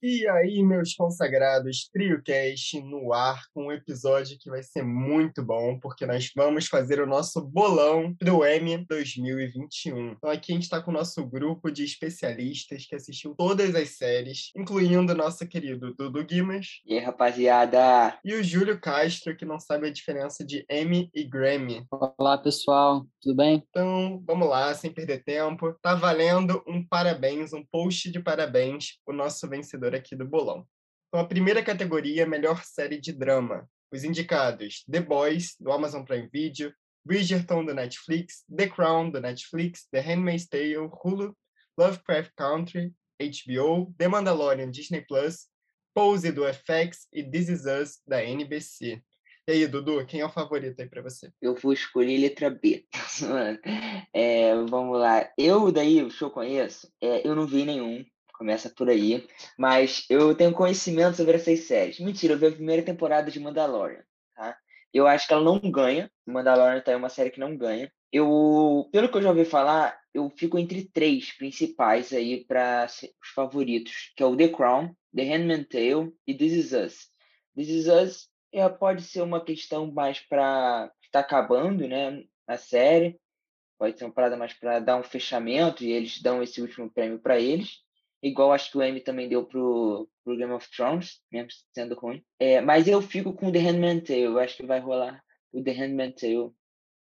E aí, meus consagrados, TrioCast no ar, com um episódio que vai ser muito bom, porque nós vamos fazer o nosso bolão do M 2021. Então aqui a gente está com o nosso grupo de especialistas que assistiu todas as séries, incluindo o nosso querido Dudu Guimas. E aí, rapaziada? E o Júlio Castro, que não sabe a diferença de M e Grammy. Olá, pessoal, tudo bem? Então, vamos lá, sem perder tempo. Tá valendo um parabéns, um post de parabéns, o nosso vencedor vencedor aqui do bolão. Então, a primeira categoria é melhor série de drama. Os indicados: The Boys, do Amazon Prime Video, Bridgerton, do Netflix, The Crown, do Netflix, The Handmaid's Tale, Hulu, Lovecraft Country, HBO, The Mandalorian, Disney Plus, Pose, do FX e This Is Us, da NBC. E aí, Dudu, quem é o favorito aí para você? Eu vou escolher letra B. é, vamos lá. Eu, daí, o que eu conheço, é, eu não vi nenhum. Começa por aí. Mas eu tenho conhecimento sobre essas séries. Mentira, eu vi a primeira temporada de Mandalorian, tá? Eu acho que ela não ganha. Mandalorian tá, é uma série que não ganha. Eu, pelo que eu já ouvi falar, eu fico entre três principais aí para os favoritos, que é o The Crown, The Handmaid's Tale e This Is Us. This Is Us é, pode ser uma questão mais para está acabando, né, a série. Pode ser uma parada mais para dar um fechamento e eles dão esse último prêmio para eles igual acho que o Emmy também deu pro, pro Game of Thrones, mesmo sendo ruim. É, mas eu fico com The Handmaid's Tale, eu acho que vai rolar o The Handmaid's Tale.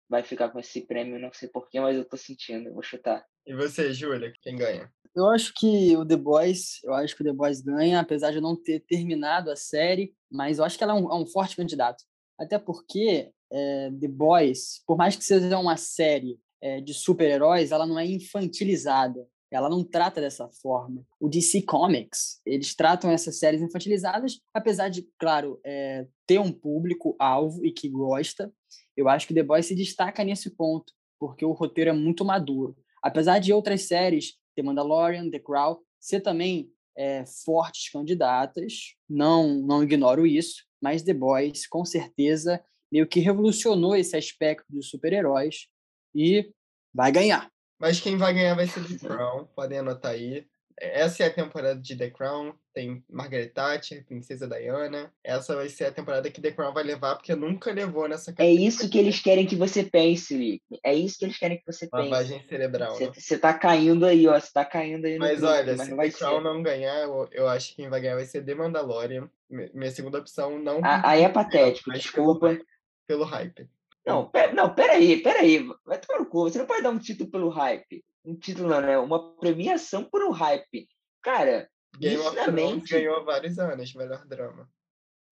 Vai ficar com esse prêmio, não sei porquê, mas eu tô sentindo, vou chutar. E você, Júlia, quem ganha? Eu acho que o The Boys, eu acho que o The Boys ganha, apesar de não ter terminado a série, mas eu acho que ela é um, é um forte candidato. Até porque é, The Boys, por mais que seja uma série é, de super-heróis, ela não é infantilizada. Ela não trata dessa forma. O DC Comics, eles tratam essas séries infantilizadas, apesar de, claro, é, ter um público-alvo e que gosta. Eu acho que The Boys se destaca nesse ponto, porque o roteiro é muito maduro. Apesar de outras séries, The Mandalorian, The Crown, ser também é, fortes candidatas, não, não ignoro isso, mas The Boys, com certeza, meio que revolucionou esse aspecto dos super-heróis e vai ganhar. Mas quem vai ganhar vai ser The Crown, podem anotar aí. Essa é a temporada de The Crown, tem Margaret Thatcher, Princesa Diana. Essa vai ser a temporada que The Crown vai levar, porque nunca levou nessa É isso que eles querem que você pense, Lick. É isso que eles querem que você pense. Lavagem cerebral. Você, você tá caindo aí, ó. Você tá caindo aí Mas olha, mas se The Crown ser. não ganhar, eu, eu, acho que quem vai ganhar vai ser The Mandalorian. Minha segunda opção não. Ah, aí é patético, desculpa. Pelo, pelo hype. Não, pera, não, peraí, peraí. Vai tomar no cu. Você não pode dar um título pelo hype. Um título não, né? Uma premiação por um hype. Cara, Game of Thrones ganhou vários anos, melhor drama.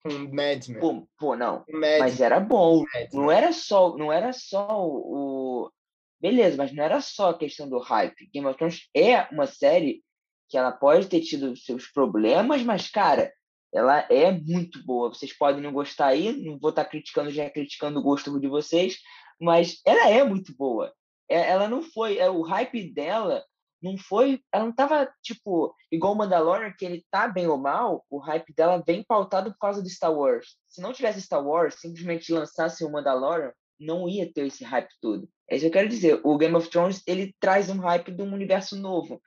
Com Madman. Pô, pô não. Mas era bom. Não era só, não era só o... Beleza, mas não era só a questão do hype. Game of Thrones é uma série que ela pode ter tido seus problemas, mas, cara, ela é muito boa. Vocês podem não gostar aí, não vou estar criticando, já criticando o gosto de vocês, mas ela é muito boa. É, ela não foi, é, o hype dela não foi, ela não tava tipo igual o Mandalorian que ele tá bem ou mal, o hype dela vem pautado por causa do Star Wars. Se não tivesse Star Wars, simplesmente lançasse o Mandalorian, não ia ter esse hype todo. É isso que eu quero dizer. O Game of Thrones ele traz um hype de um universo novo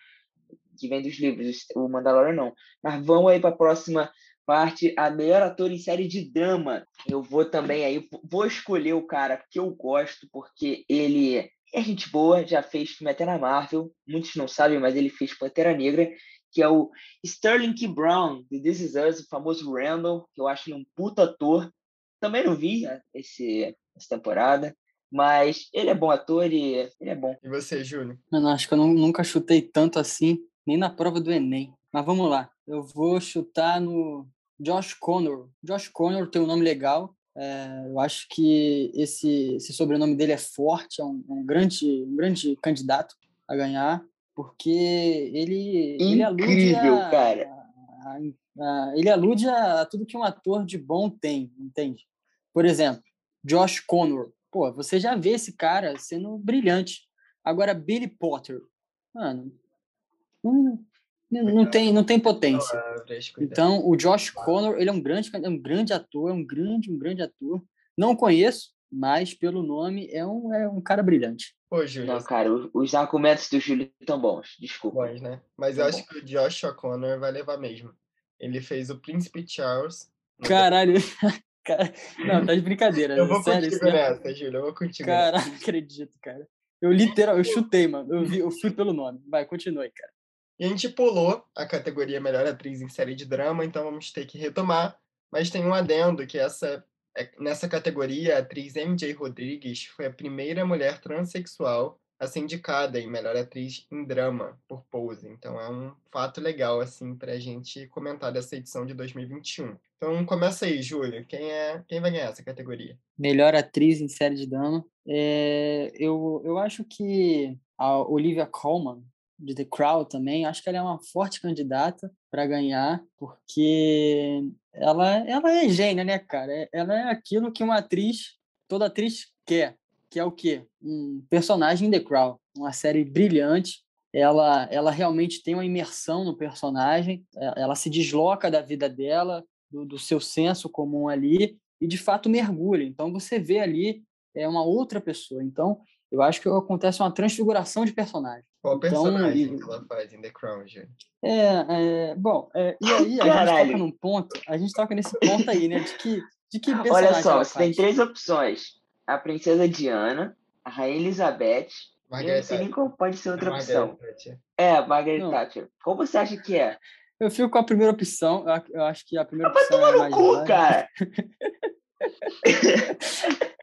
que vem dos livros. O Mandalorian não. Mas vamos aí para a próxima parte, a melhor ator em série de drama. Eu vou também aí, vou escolher o cara que eu gosto, porque ele é gente boa, já fez filme até na Marvel, muitos não sabem, mas ele fez Pantera Negra, que é o Sterling K. Brown, de This Is Us, o famoso Randall, que eu acho ele um puta ator. Também não vi né, esse, essa temporada, mas ele é bom ator e ele é bom. E você, Júnior? Mano, acho que eu não, nunca chutei tanto assim, nem na prova do Enem. Mas vamos lá, eu vou chutar no Josh Connor. Josh Connor tem um nome legal. É, eu acho que esse, esse sobrenome dele é forte, é um, é um, grande, um grande candidato a ganhar, porque ele, Incrível, ele alude a, cara. A, a, ele alude a tudo que um ator de bom tem, entende? Por exemplo, Josh Connor. Pô, você já vê esse cara sendo brilhante. Agora, Billy Potter. Mano, não, não tem, não tem potência. Então, o Josh Connor, ele é um grande, é um grande ator, é um grande, um grande ator. Não conheço, mas pelo nome é um, é um cara brilhante. Pô, Júlio. Não, cara, os argumentos do Júlio estão bons, desculpa. Bons, né? Mas eu acho que o Josh Connor vai levar mesmo. Ele fez o Príncipe Charles. Caralho. Não, tá de brincadeira. Eu vou Sério, contigo nessa, Júlio. Eu vou contigo. Cara, não acredito, cara. Eu literal, eu chutei, mano. Eu, vi, eu fui pelo nome. Vai, continue, cara. E a gente pulou a categoria Melhor Atriz em Série de Drama, então vamos ter que retomar. Mas tem um adendo que essa é, nessa categoria, a atriz MJ Rodrigues foi a primeira mulher transexual a ser indicada em melhor atriz em drama por Pose. Então é um fato legal assim para a gente comentar dessa edição de 2021. Então começa aí, Júlio. Quem é quem vai ganhar essa categoria? Melhor atriz em série de drama. É, eu, eu acho que a Olivia Colman de The Crown também, acho que ela é uma forte candidata para ganhar, porque ela, ela é gênia, né, cara? É, ela é aquilo que uma atriz, toda atriz quer, que é o quê? Um personagem em The Crown, uma série brilhante. Ela, ela realmente tem uma imersão no personagem, é, ela se desloca da vida dela, do, do seu senso comum ali, e de fato mergulha. Então você vê ali é uma outra pessoa. Então eu acho que acontece uma transfiguração de personagem. Qual então, personagem que ela faz em The Crown, gente? É, é bom, é, e aí a Caralho. gente toca num ponto, a gente toca nesse ponto aí, né, de que, de que personagem Olha só, você tem três opções. A princesa Diana, a rainha Elizabeth, Margaret e não sei nem qual pode ser outra opção. Thatcher. É, Margaret não. Thatcher. Qual você acha que é? Eu fico com a primeira opção, eu acho que a primeira ah, opção é mais cu, cara!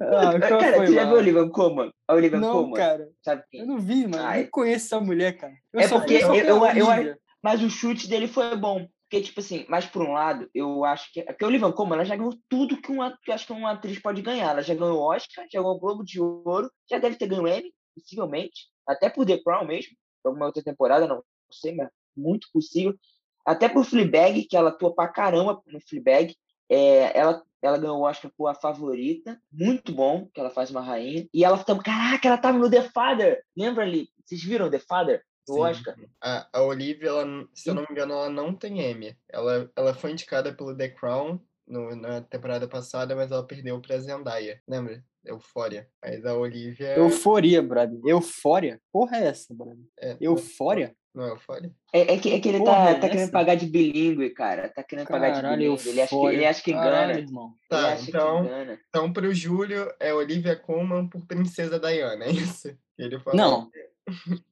Ah, cara, foi, você já viu a Olivia Colman? A Olivia não, Colman? cara. Sabe quem? Eu não vi, mano. Ai. Nem conheço essa mulher, cara. Eu é porque eu, eu, eu, eu, Mas o chute dele foi bom. Porque, tipo assim, mas por um lado, eu acho que. Porque a Olivia Colman, ela já ganhou tudo que, uma, que eu acho que uma atriz pode ganhar. Ela já ganhou o Oscar, já ganhou o Globo de Ouro, já deve ter ganho Emmy, possivelmente. Até por The Crown mesmo, alguma outra temporada, não sei, mas muito possível. Até por Fleabag, que ela atua pra caramba no Fleabag. É, ela ela ganhou o Oscar por A Favorita, muito bom, que ela faz uma rainha. E ela também, caraca, ela tava no The Father. Lembra ali? Vocês viram The Father? Do Sim. Oscar? A, a Olivia, ela, se eu não me engano, ela não tem Emmy. Ela, ela foi indicada pelo The Crown no, na temporada passada, mas ela perdeu pra Zendaya. Lembra? Eufória. Mas a Olivia. Euforia, brother. Eufória? Porra, é essa, brother? É, Eufória? Não é? É, é, que, é que ele Porra, tá, é tá querendo pagar de bilíngue, cara. Tá querendo Caralho, pagar de bilíngue. Ele acha que, ele acha que engana. Caralho, irmão. Tá, então, então pro Júlio é Olivia Colman por Princesa Diana, é isso? Ele falou. Não.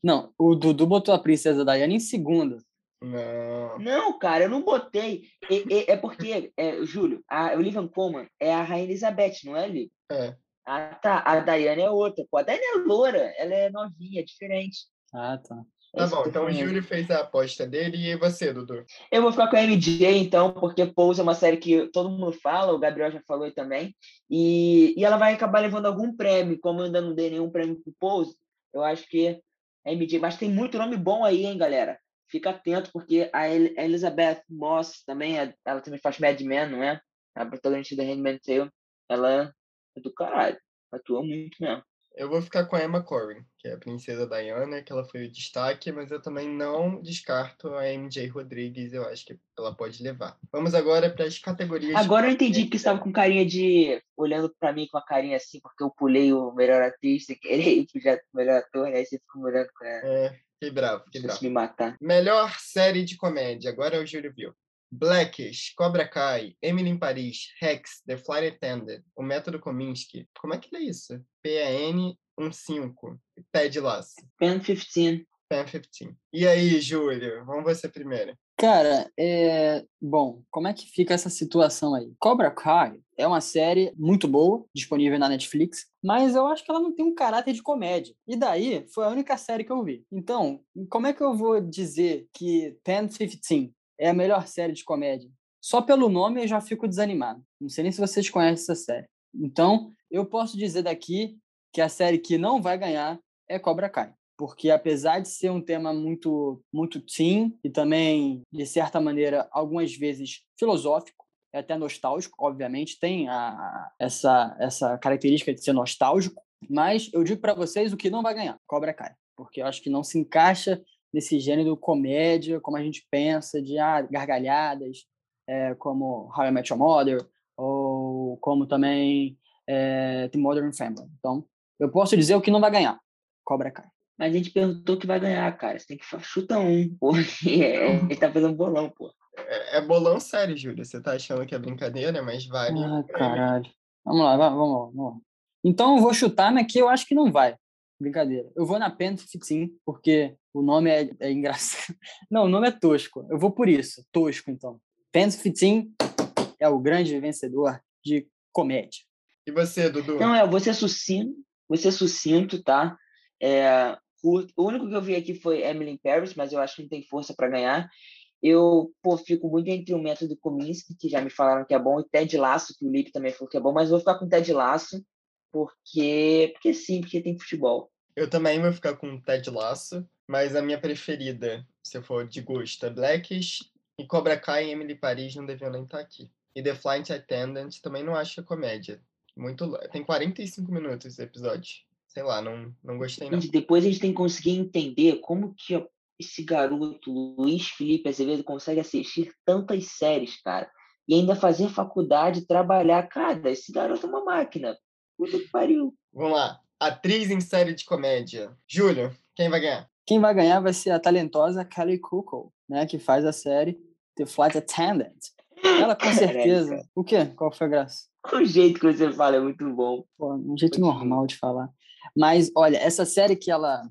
Não, o Dudu botou a Princesa Diana em segunda. Não. Não, cara, eu não botei. É, é, é porque, é, Júlio, a Olivia Colman é a Rainha Elizabeth, não é, Li? É. Ah, tá. A Diana é outra. Pô, a Diana é loura, ela é novinha, é diferente. Ah, tá. Tá bom, então o Júlio fez a aposta dele e você, Dudu? Eu vou ficar com a MJ, então, porque Pose é uma série que todo mundo fala, o Gabriel já falou também, e, e ela vai acabar levando algum prêmio, como eu ainda não dei nenhum prêmio pro Pose, eu acho que é MJ, mas tem muito nome bom aí, hein, galera? Fica atento, porque a Elizabeth Moss também, é, ela também faz Mad Men, não é? A protagonista da Handmaid's Tale, ela é do caralho, atua muito mesmo. Eu vou ficar com a Emma Corrin, que é a princesa Diana, que ela foi o destaque, mas eu também não descarto a MJ Rodrigues, eu acho que ela pode levar. Vamos agora para as categorias. Agora eu entendi que estava com carinha de. olhando para mim com a carinha assim, porque eu pulei o melhor atriz que já melhor ator, né? Aí você ficou olhando com ela. É, fiquei bravo, fiquei bravo. me matar. Melhor série de comédia, agora é o Júlio Viu. Blackish, Cobra Kai, Emily em Paris, Rex, The Flight Attendant, O Método Kominsky. Como é que é isso? PAN15, Ted Lasso. PAN 15. PAN 15. E aí, Júlio? Vamos você primeiro. Cara, é... bom, como é que fica essa situação aí? Cobra Kai é uma série muito boa, disponível na Netflix, mas eu acho que ela não tem um caráter de comédia. E daí, foi a única série que eu vi. Então, como é que eu vou dizer que Pen 15 é a melhor série de comédia. Só pelo nome eu já fico desanimado. Não sei nem se vocês conhecem essa série. Então, eu posso dizer daqui que a série que não vai ganhar é Cobra Kai. Porque apesar de ser um tema muito muito teen e também, de certa maneira, algumas vezes filosófico, é até nostálgico, obviamente, tem a, essa, essa característica de ser nostálgico, mas eu digo para vocês o que não vai ganhar, Cobra Kai. Porque eu acho que não se encaixa nesse gênero comédia, como a gente pensa, de ah, gargalhadas, é, como How I Met Your Mother, ou como também é, The Modern Family. Então, eu posso dizer o que não vai ganhar. Cobra Kai. Mas a gente perguntou que vai ganhar, cara. Você tem que chutar um, pô. É, ele tá fazendo bolão, pô. é, é bolão sério, Júlia. Você tá achando que é brincadeira, mas vale. Ah, caralho. Vamos lá, vamos lá, vamos lá. Então eu vou chutar, mas que eu acho que não vai. Brincadeira. Eu vou na Pen 15, porque o nome é, é engraçado. Não, o nome é tosco. Eu vou por isso. Tosco, então. Pen 15 é o grande vencedor de comédia. E você, Dudu? Não, é, você sucinto, você sucinto, tá? É, o único que eu vi aqui foi Emily in Paris, mas eu acho que não tem força para ganhar. Eu pô, fico muito entre o método Kominsky, que já me falaram que é bom, e Ted Lasso, que o Lipe também falou que é bom, mas eu vou ficar com Ted Lasso, porque, porque sim, porque tem futebol. Eu também vou ficar com Ted Lasso, mas a minha preferida, se for de gosto, é Blackish, e Cobra Kai e Emily Paris não deviam nem estar aqui. E The Flight Attendant também não acho comédia. Muito, tem 45 minutos esse episódio. Sei lá, não, não gostei não. Depois a gente tem que conseguir entender como que esse garoto, Luiz Felipe Azevedo, consegue assistir tantas séries, cara. E ainda fazer faculdade, trabalhar. Cara, esse garoto é uma máquina. Puta que pariu. Vamos lá. Atriz em série de comédia. Júlio, quem vai ganhar? Quem vai ganhar vai ser a talentosa Kelly Cuoco, né? Que faz a série The Flight Attendant. Ela com certeza. o quê? Qual foi a graça? O jeito que você fala é muito bom. Pô, um jeito muito normal bom. de falar. Mas, olha, essa série que ela.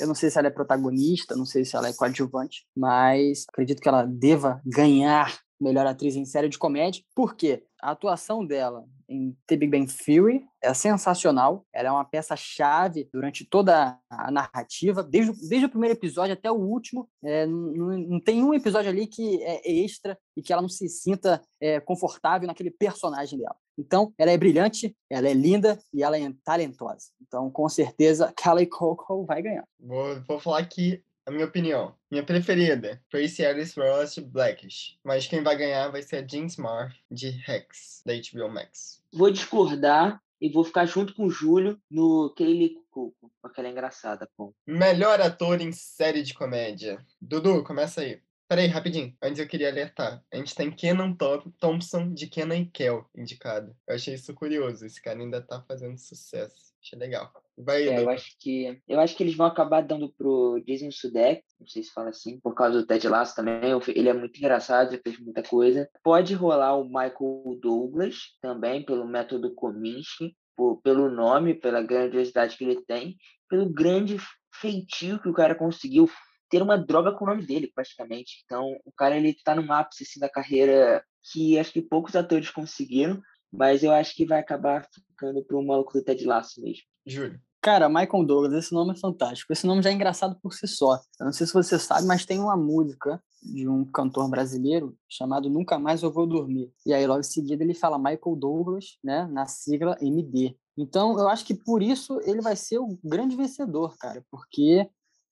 Eu não sei se ela é protagonista, não sei se ela é coadjuvante, mas acredito que ela deva ganhar melhor atriz em série de comédia. Por quê? A atuação dela em The Big Bang Theory é sensacional. Ela é uma peça-chave durante toda a narrativa, desde, desde o primeiro episódio até o último. É, não, não, tem um episódio ali que é extra e que ela não se sinta é, confortável naquele personagem dela. Então, ela é brilhante, ela é linda e ela é talentosa. Então, com certeza, Kelly Coco vai ganhar. Vou, vou falar que a minha opinião. Minha preferida, Tracy Ellis Ross de Blackish. Mas quem vai ganhar vai ser a Jean Smart de Rex, da HBO Max. Vou discordar e vou ficar junto com o Júlio no Kaylee Cuoco, porque ela é engraçada, pô. Melhor ator em série de comédia. Dudu, começa aí. Peraí, rapidinho. Antes eu queria alertar. A gente tem Kenan Thompson de Kenan e Kel indicado. Eu achei isso curioso. Esse cara ainda tá fazendo sucesso. Achei legal. Vai, é, eu acho que eu acho que eles vão acabar dando pro Jason Sudeik, não sei se fala assim, por causa do Ted Lasso também. Ele é muito engraçado, já fez muita coisa. Pode rolar o Michael Douglas também pelo método Kominsky, por, pelo nome, pela grandiosidade que ele tem, pelo grande feitio que o cara conseguiu ter uma droga com o nome dele, praticamente. Então, o cara ele tá num ápice assim, da carreira que acho que poucos atores conseguiram, mas eu acho que vai acabar ficando pro maluco do Ted Lasso mesmo. Júlio. Cara, Michael Douglas, esse nome é fantástico. Esse nome já é engraçado por si só. Eu não sei se você sabe, mas tem uma música de um cantor brasileiro chamado Nunca Mais Eu Vou Dormir. E aí, logo em seguida, ele fala Michael Douglas, né, na sigla MD. Então, eu acho que por isso ele vai ser o grande vencedor, cara, porque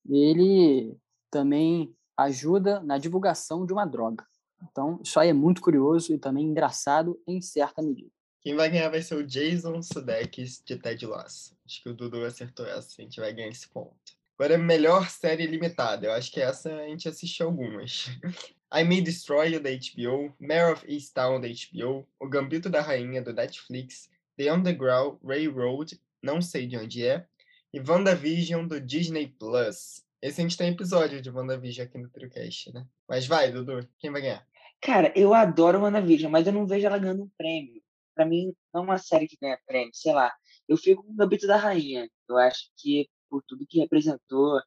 ele também ajuda na divulgação de uma droga. Então, isso aí é muito curioso e também engraçado em certa medida. Quem vai ganhar vai ser o Jason Sudeikis de Ted Lasso. Acho que o Dudu acertou essa, a gente vai ganhar esse ponto. Agora, melhor série limitada. Eu acho que essa a gente assistiu algumas. I May Destroy You, da HBO, Mare of Easttown, da HBO, O Gambito da Rainha, do Netflix, The Underground Railroad, não sei de onde é, e WandaVision, do Disney Plus. Esse a gente tem episódio de WandaVision aqui no TrioCast, né? Mas vai, Dudu, quem vai ganhar? Cara, eu adoro WandaVision, mas eu não vejo ela ganhando um prêmio. Pra mim, não é uma série que ganha prêmio, sei lá. Eu fico com o Gambito da Rainha. Eu acho que por tudo que representou.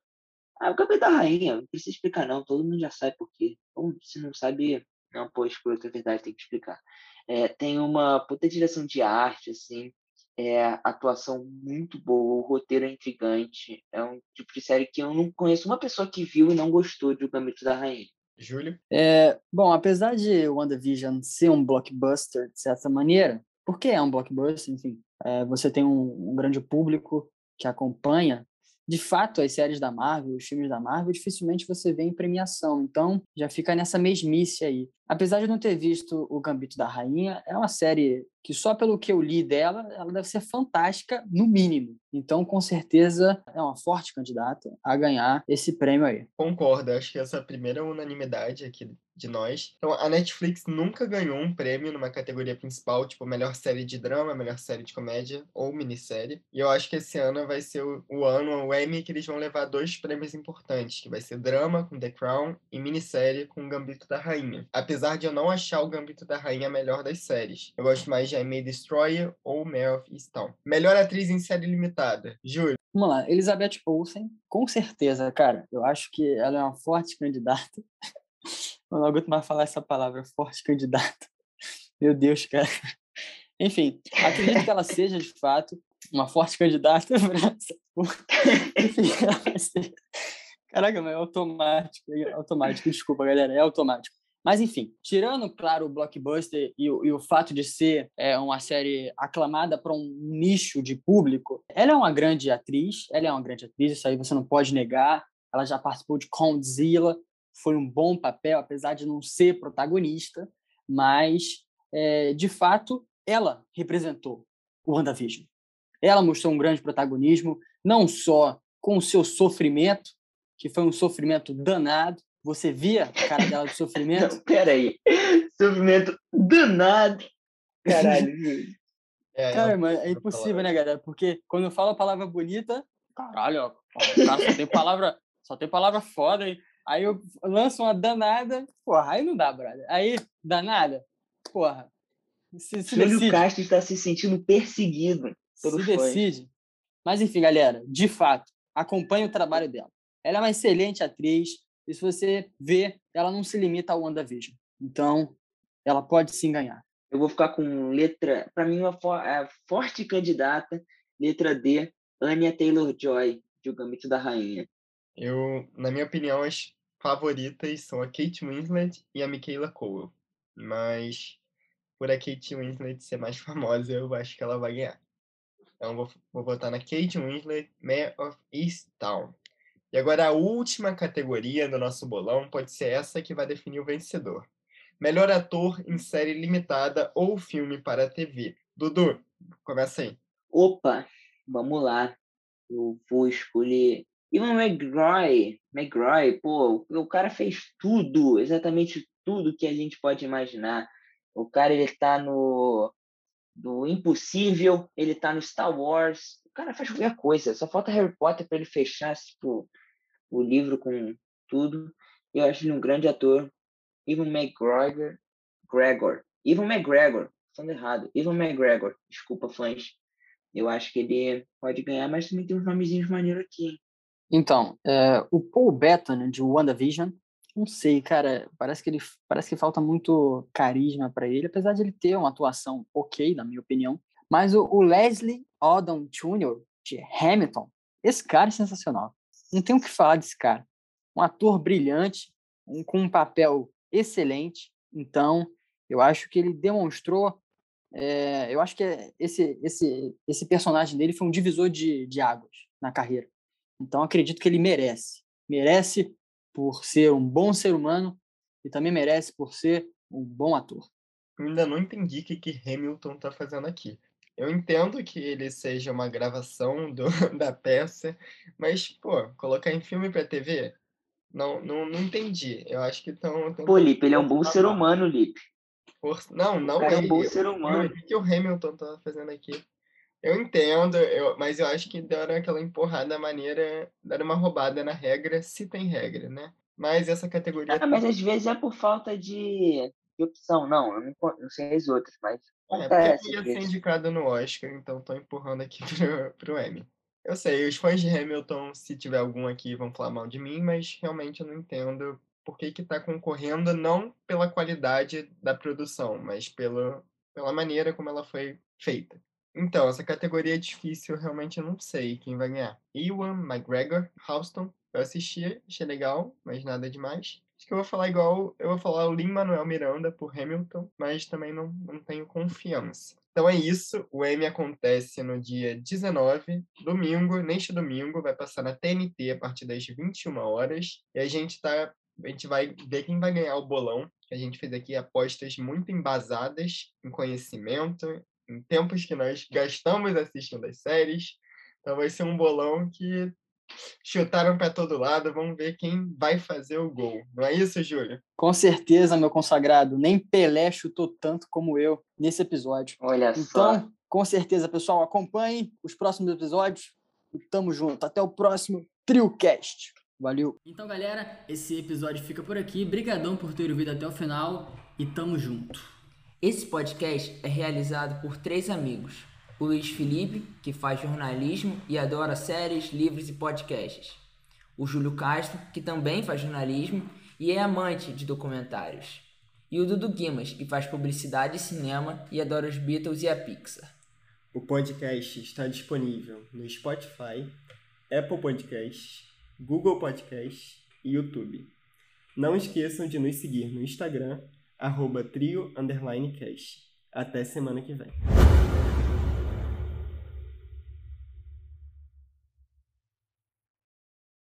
Ah, o Gambito da Rainha, não precisa explicar, não. Todo mundo já sabe por quê. Se não sabe, não, pô, escuta, é verdade, tem que explicar. É, tem uma puta direção de arte, assim é, atuação muito boa, o roteiro é intrigante. É um tipo de série que eu não conheço uma pessoa que viu e não gostou de O Gambito da Rainha. Júlio? É, bom, apesar de WandaVision ser um blockbuster, de certa maneira, porque é um blockbuster, enfim, é, você tem um, um grande público que acompanha, de fato, as séries da Marvel, os filmes da Marvel, dificilmente você vê em premiação. Então, já fica nessa mesmice aí. Apesar de não ter visto O Gambito da Rainha, é uma série que só pelo que eu li dela, ela deve ser fantástica, no mínimo. Então, com certeza, é uma forte candidata a ganhar esse prêmio aí. Concordo, acho que essa é a primeira unanimidade aqui de nós. Então, a Netflix nunca ganhou um prêmio numa categoria principal, tipo melhor série de drama, melhor série de comédia ou minissérie. E eu acho que esse ano vai ser o, o ano, o Emmy, que eles vão levar dois prêmios importantes, que vai ser drama com The Crown e minissérie com Gambito da Rainha. Apesar de eu não achar o Gambito da Rainha a melhor das séries. Eu gosto mais de I May Destroyer ou Mare of Easttown. Melhor atriz em série limitada. Júlio. Vamos lá, Elizabeth Olsen, com certeza, cara. Eu acho que ela é uma forte candidata. Eu não aguento mais falar essa palavra, forte candidata. Meu Deus, cara. Enfim, acredito que ela seja, de fato, uma forte candidata Enfim, ela vai ser... Caraca, mas é automático, é automático, desculpa, galera, é automático. Mas, enfim, tirando, claro, o blockbuster e o, e o fato de ser é, uma série aclamada para um nicho de público, ela é uma grande atriz, ela é uma grande atriz, isso aí você não pode negar. Ela já participou de Condzilla, foi um bom papel, apesar de não ser protagonista, mas, é, de fato, ela representou o WandaVision. Ela mostrou um grande protagonismo, não só com o seu sofrimento, que foi um sofrimento danado, você via a cara dela de sofrimento? Não, peraí. Sofrimento danado. Caralho. é, cara, mas é impossível, né, galera? Porque quando eu falo a palavra bonita, caralho, ó, cara, só tem palavra, só tem palavra foda, hein? Aí eu lanço uma danada, porra, aí não dá, brother. Aí, danada, porra. Se, se Júlio decide. Castro está se sentindo perseguido. Se decide. Mas enfim, galera, de fato, acompanhe o trabalho dela. Ela é uma excelente atriz, e se você vê, ela não se limita ao WandaVision. Então, ela pode sim ganhar. Eu vou ficar com letra, para mim, uma for, é, forte candidata, letra D, Anya Taylor-Joy, de O Gambito da Rainha. Eu, na minha opinião, as favoritas são a Kate Winslet e a Michaela Cole. Mas, por a Kate Winslet ser mais famosa, eu acho que ela vai ganhar. Então, vou, vou votar na Kate Winslet, Mayor of Easttown. E agora a última categoria do nosso bolão pode ser essa que vai definir o vencedor. Melhor ator em série limitada ou filme para TV. Dudu, começa aí. Opa, vamos lá. Eu vou escolher Ivan McGroy. McGroy, pô, o cara fez tudo, exatamente tudo que a gente pode imaginar. O cara, ele tá no do Impossível, ele tá no Star Wars. O cara faz qualquer coisa. Só falta Harry Potter para ele fechar, tipo, o livro com tudo. Eu acho ele um grande ator. Ivan McGregor. Gregor. Ivan McGregor. Falando errado. Ivan McGregor. Desculpa, fãs. Eu acho que ele pode ganhar, mas também tem uns nomezinhos maneiros aqui. Então, é, o Paul Bettany, de WandaVision, não sei, cara, parece que ele parece que falta muito carisma para ele, apesar de ele ter uma atuação ok, na minha opinião. Mas o, o Leslie Odom Jr., de Hamilton, esse cara é sensacional não tem o que falar desse cara. Um ator brilhante, um, com um papel excelente. Então, eu acho que ele demonstrou. É, eu acho que esse, esse, esse personagem dele foi um divisor de, de águas na carreira. Então, acredito que ele merece. Merece por ser um bom ser humano e também merece por ser um bom ator. Ainda não entendi o que, que Hamilton está fazendo aqui. Eu entendo que ele seja uma gravação do, da peça, mas, pô, colocar em filme pra TV? Não, não, não entendi. Eu acho que estão. Pô, Lipe, ele é um bom ser humano, Lipe. Por... Não, não é. um bom ser humano. O que o Hamilton tá fazendo aqui? Eu entendo, eu, mas eu acho que deram aquela empurrada maneira, deram uma roubada na regra, se tem regra, né? Mas essa categoria. Ah, mas às vezes é por falta de, de opção, não. Eu não, não sei as outras, mas é, porque ia ser indicado no Oscar, então tô empurrando aqui pro, pro Emmy. Eu sei, os fãs de Hamilton, se tiver algum aqui, vão falar mal de mim, mas realmente eu não entendo por que que tá concorrendo não pela qualidade da produção, mas pela, pela maneira como ela foi feita. Então, essa categoria é difícil, eu realmente não sei quem vai ganhar. Ewan McGregor, Houston, eu assisti, achei legal, mas nada demais. Acho que eu vou falar igual, eu vou falar o Lin-Manuel Miranda por Hamilton, mas também não, não tenho confiança. Então é isso, o Emmy acontece no dia 19, domingo, neste domingo, vai passar na TNT a partir das 21 horas, e a gente tá a gente vai ver quem vai ganhar o bolão. A gente fez aqui apostas muito embasadas em conhecimento, em tempos que nós gastamos assistindo as séries. Então vai ser um bolão que chutaram para todo lado, vamos ver quem vai fazer o gol. Não é isso, Júlio? Com certeza, meu consagrado. Nem Pelé chutou tanto como eu nesse episódio. Olha então, só. com certeza, pessoal, acompanhem os próximos episódios e tamo junto. Até o próximo TrioCast. Valeu. Então, galera, esse episódio fica por aqui. Brigadão por ter ouvido até o final e tamo junto. Esse podcast é realizado por três amigos o Luiz Felipe, que faz jornalismo e adora séries, livros e podcasts. O Júlio Castro, que também faz jornalismo e é amante de documentários. E o Dudu Guimas, que faz publicidade e cinema e adora os Beatles e a Pixar. O podcast está disponível no Spotify, Apple Podcasts, Google Podcasts e YouTube. Não esqueçam de nos seguir no Instagram, arroba trio, Até semana que vem.